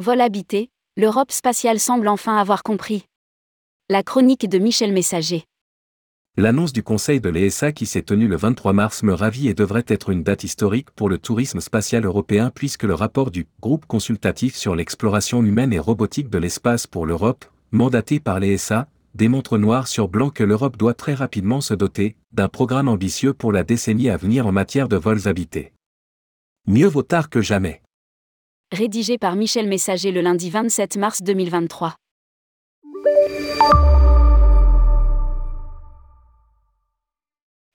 Vol habité, l'Europe spatiale semble enfin avoir compris. La chronique de Michel Messager. L'annonce du Conseil de l'ESA qui s'est tenue le 23 mars me ravit et devrait être une date historique pour le tourisme spatial européen puisque le rapport du groupe consultatif sur l'exploration humaine et robotique de l'espace pour l'Europe, mandaté par l'ESA, démontre noir sur blanc que l'Europe doit très rapidement se doter d'un programme ambitieux pour la décennie à venir en matière de vols habités. Mieux vaut tard que jamais rédigé par Michel Messager le lundi 27 mars 2023.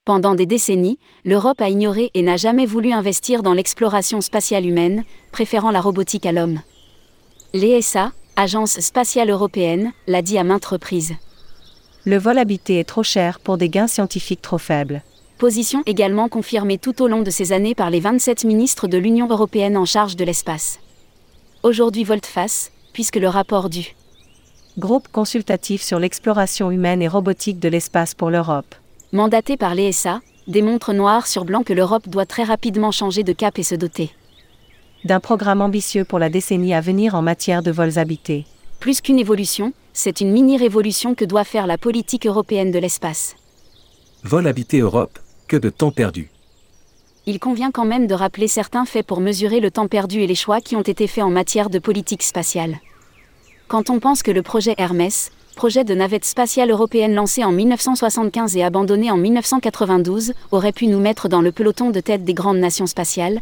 Pendant des décennies, l'Europe a ignoré et n'a jamais voulu investir dans l'exploration spatiale humaine, préférant la robotique à l'homme. L'ESA, Agence spatiale européenne, l'a dit à maintes reprises. Le vol habité est trop cher pour des gains scientifiques trop faibles position également confirmée tout au long de ces années par les 27 ministres de l'Union européenne en charge de l'espace aujourd'hui volte-face, puisque le rapport du Groupe consultatif sur l'exploration humaine et robotique de l'espace pour l'Europe, mandaté par l'ESA, démontre noir sur blanc que l'Europe doit très rapidement changer de cap et se doter d'un programme ambitieux pour la décennie à venir en matière de vols habités. Plus qu'une évolution, c'est une mini-révolution que doit faire la politique européenne de l'espace. Vol habité Europe, que de temps perdu il convient quand même de rappeler certains faits pour mesurer le temps perdu et les choix qui ont été faits en matière de politique spatiale. Quand on pense que le projet Hermès, projet de navette spatiale européenne lancé en 1975 et abandonné en 1992, aurait pu nous mettre dans le peloton de tête des grandes nations spatiales,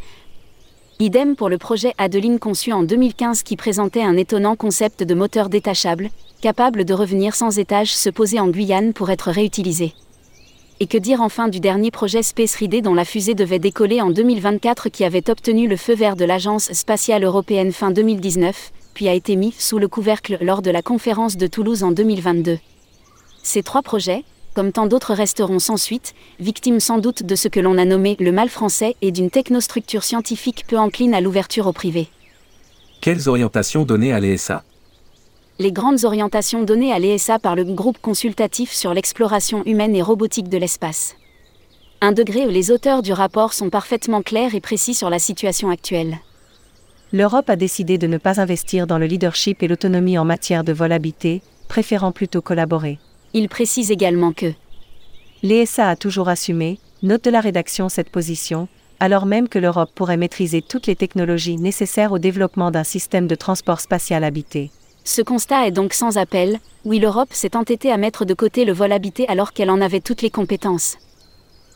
Idem pour le projet Adeline conçu en 2015 qui présentait un étonnant concept de moteur détachable, capable de revenir sans étage se poser en Guyane pour être réutilisé. Et que dire enfin du dernier projet Space Ridé dont la fusée devait décoller en 2024 qui avait obtenu le feu vert de l'Agence spatiale européenne fin 2019, puis a été mis sous le couvercle lors de la conférence de Toulouse en 2022. Ces trois projets, comme tant d'autres resteront sans suite, victimes sans doute de ce que l'on a nommé le mal français et d'une technostructure scientifique peu encline à l'ouverture au privé. Quelles orientations donner à l'ESA? Les grandes orientations données à l'ESA par le groupe consultatif sur l'exploration humaine et robotique de l'espace. Un degré où les auteurs du rapport sont parfaitement clairs et précis sur la situation actuelle. L'Europe a décidé de ne pas investir dans le leadership et l'autonomie en matière de vol habité, préférant plutôt collaborer. Il précise également que l'ESA a toujours assumé, note de la rédaction cette position, alors même que l'Europe pourrait maîtriser toutes les technologies nécessaires au développement d'un système de transport spatial habité. Ce constat est donc sans appel, oui l'Europe s'est entêtée à mettre de côté le vol habité alors qu'elle en avait toutes les compétences.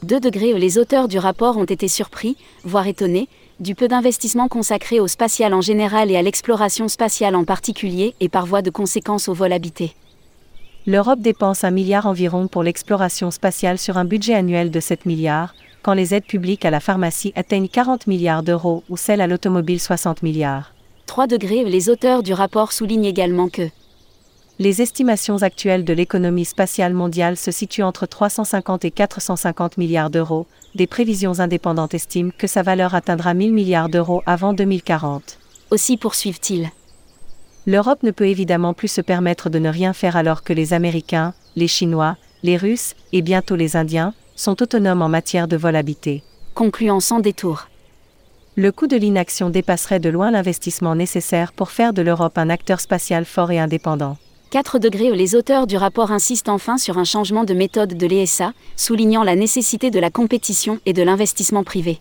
Deux degrés les auteurs du rapport ont été surpris, voire étonnés, du peu d'investissement consacré au spatial en général et à l'exploration spatiale en particulier, et par voie de conséquence au vol habité. L'Europe dépense un milliard environ pour l'exploration spatiale sur un budget annuel de 7 milliards, quand les aides publiques à la pharmacie atteignent 40 milliards d'euros ou celles à l'automobile 60 milliards. 3 degrés. Les auteurs du rapport soulignent également que les estimations actuelles de l'économie spatiale mondiale se situent entre 350 et 450 milliards d'euros. Des prévisions indépendantes estiment que sa valeur atteindra 1000 milliards d'euros avant 2040. Aussi poursuivent-ils. L'Europe ne peut évidemment plus se permettre de ne rien faire alors que les Américains, les Chinois, les Russes et bientôt les Indiens sont autonomes en matière de vol habité. Concluant sans détour le coût de l'inaction dépasserait de loin l'investissement nécessaire pour faire de l'Europe un acteur spatial fort et indépendant. 4 degrés les auteurs du rapport insistent enfin sur un changement de méthode de l'ESA, soulignant la nécessité de la compétition et de l'investissement privé.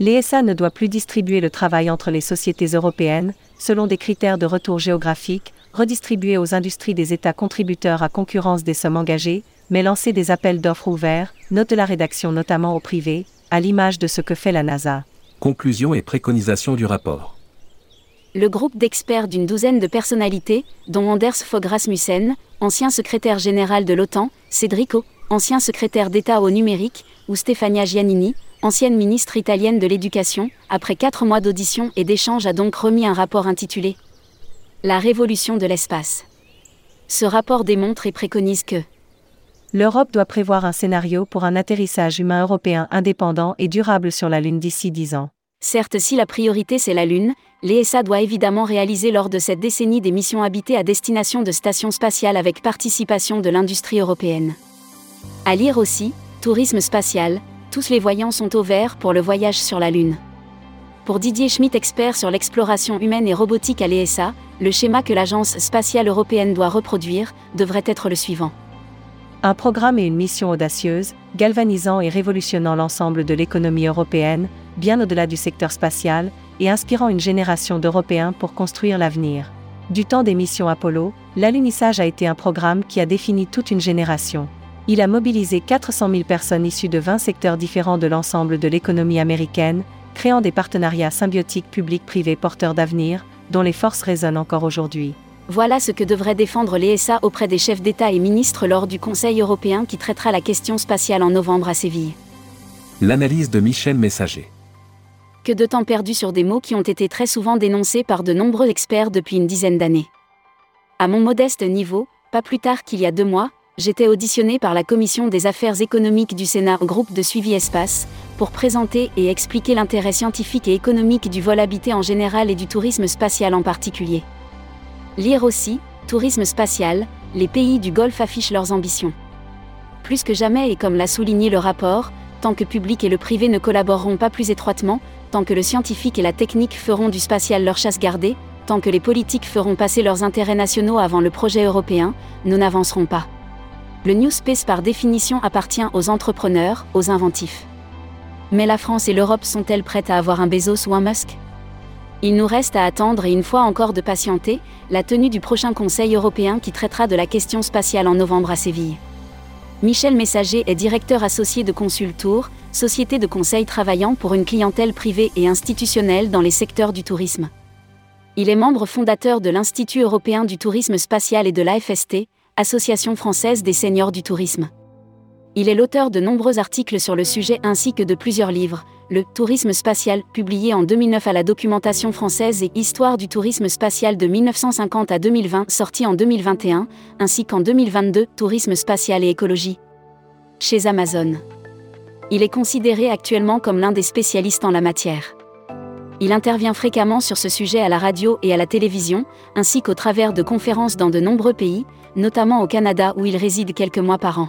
L'ESA ne doit plus distribuer le travail entre les sociétés européennes, selon des critères de retour géographique, redistribuer aux industries des États contributeurs à concurrence des sommes engagées, mais lancer des appels d'offres ouverts, note de la rédaction notamment au privé, à l'image de ce que fait la NASA. Conclusions et préconisations du rapport. Le groupe d'experts d'une douzaine de personnalités, dont Anders Fogh Rasmussen, ancien secrétaire général de l'OTAN, Cedrico, ancien secrétaire d'État au numérique, ou Stefania Giannini, ancienne ministre italienne de l'Éducation, après quatre mois d'audition et d'échange a donc remis un rapport intitulé La révolution de l'espace. Ce rapport démontre et préconise que l'Europe doit prévoir un scénario pour un atterrissage humain européen indépendant et durable sur la Lune d'ici dix ans. Certes, si la priorité c'est la Lune, l'ESA doit évidemment réaliser lors de cette décennie des missions habitées à destination de stations spatiales avec participation de l'industrie européenne. À lire aussi, Tourisme spatial, tous les voyants sont au vert pour le voyage sur la Lune. Pour Didier Schmitt, expert sur l'exploration humaine et robotique à l'ESA, le schéma que l'Agence spatiale européenne doit reproduire devrait être le suivant. Un programme et une mission audacieuse, galvanisant et révolutionnant l'ensemble de l'économie européenne, bien au-delà du secteur spatial, et inspirant une génération d'Européens pour construire l'avenir. Du temps des missions Apollo, l'alunissage a été un programme qui a défini toute une génération. Il a mobilisé 400 000 personnes issues de 20 secteurs différents de l'ensemble de l'économie américaine, créant des partenariats symbiotiques publics-privés porteurs d'avenir, dont les forces résonnent encore aujourd'hui. Voilà ce que devrait défendre l'ESA auprès des chefs d'État et ministres lors du Conseil européen qui traitera la question spatiale en novembre à Séville. L'analyse de Michel Messager. Que de temps perdu sur des mots qui ont été très souvent dénoncés par de nombreux experts depuis une dizaine d'années. À mon modeste niveau, pas plus tard qu'il y a deux mois, j'étais auditionné par la Commission des affaires économiques du Sénat, groupe de suivi espace, pour présenter et expliquer l'intérêt scientifique et économique du vol habité en général et du tourisme spatial en particulier. Lire aussi, Tourisme spatial, les pays du Golfe affichent leurs ambitions. Plus que jamais et comme l'a souligné le rapport, tant que public et le privé ne collaboreront pas plus étroitement, tant que le scientifique et la technique feront du spatial leur chasse gardée, tant que les politiques feront passer leurs intérêts nationaux avant le projet européen, nous n'avancerons pas. Le New Space par définition appartient aux entrepreneurs, aux inventifs. Mais la France et l'Europe sont-elles prêtes à avoir un Bezos ou un Musk? Il nous reste à attendre et une fois encore de patienter, la tenue du prochain Conseil européen qui traitera de la question spatiale en novembre à Séville. Michel Messager est directeur associé de Consultour, société de conseil travaillant pour une clientèle privée et institutionnelle dans les secteurs du tourisme. Il est membre fondateur de l'Institut européen du tourisme spatial et de l'AFST, Association française des seniors du tourisme. Il est l'auteur de nombreux articles sur le sujet ainsi que de plusieurs livres, Le Tourisme spatial, publié en 2009 à la documentation française et Histoire du tourisme spatial de 1950 à 2020, sorti en 2021, ainsi qu'en 2022, Tourisme spatial et écologie. Chez Amazon. Il est considéré actuellement comme l'un des spécialistes en la matière. Il intervient fréquemment sur ce sujet à la radio et à la télévision, ainsi qu'au travers de conférences dans de nombreux pays, notamment au Canada où il réside quelques mois par an.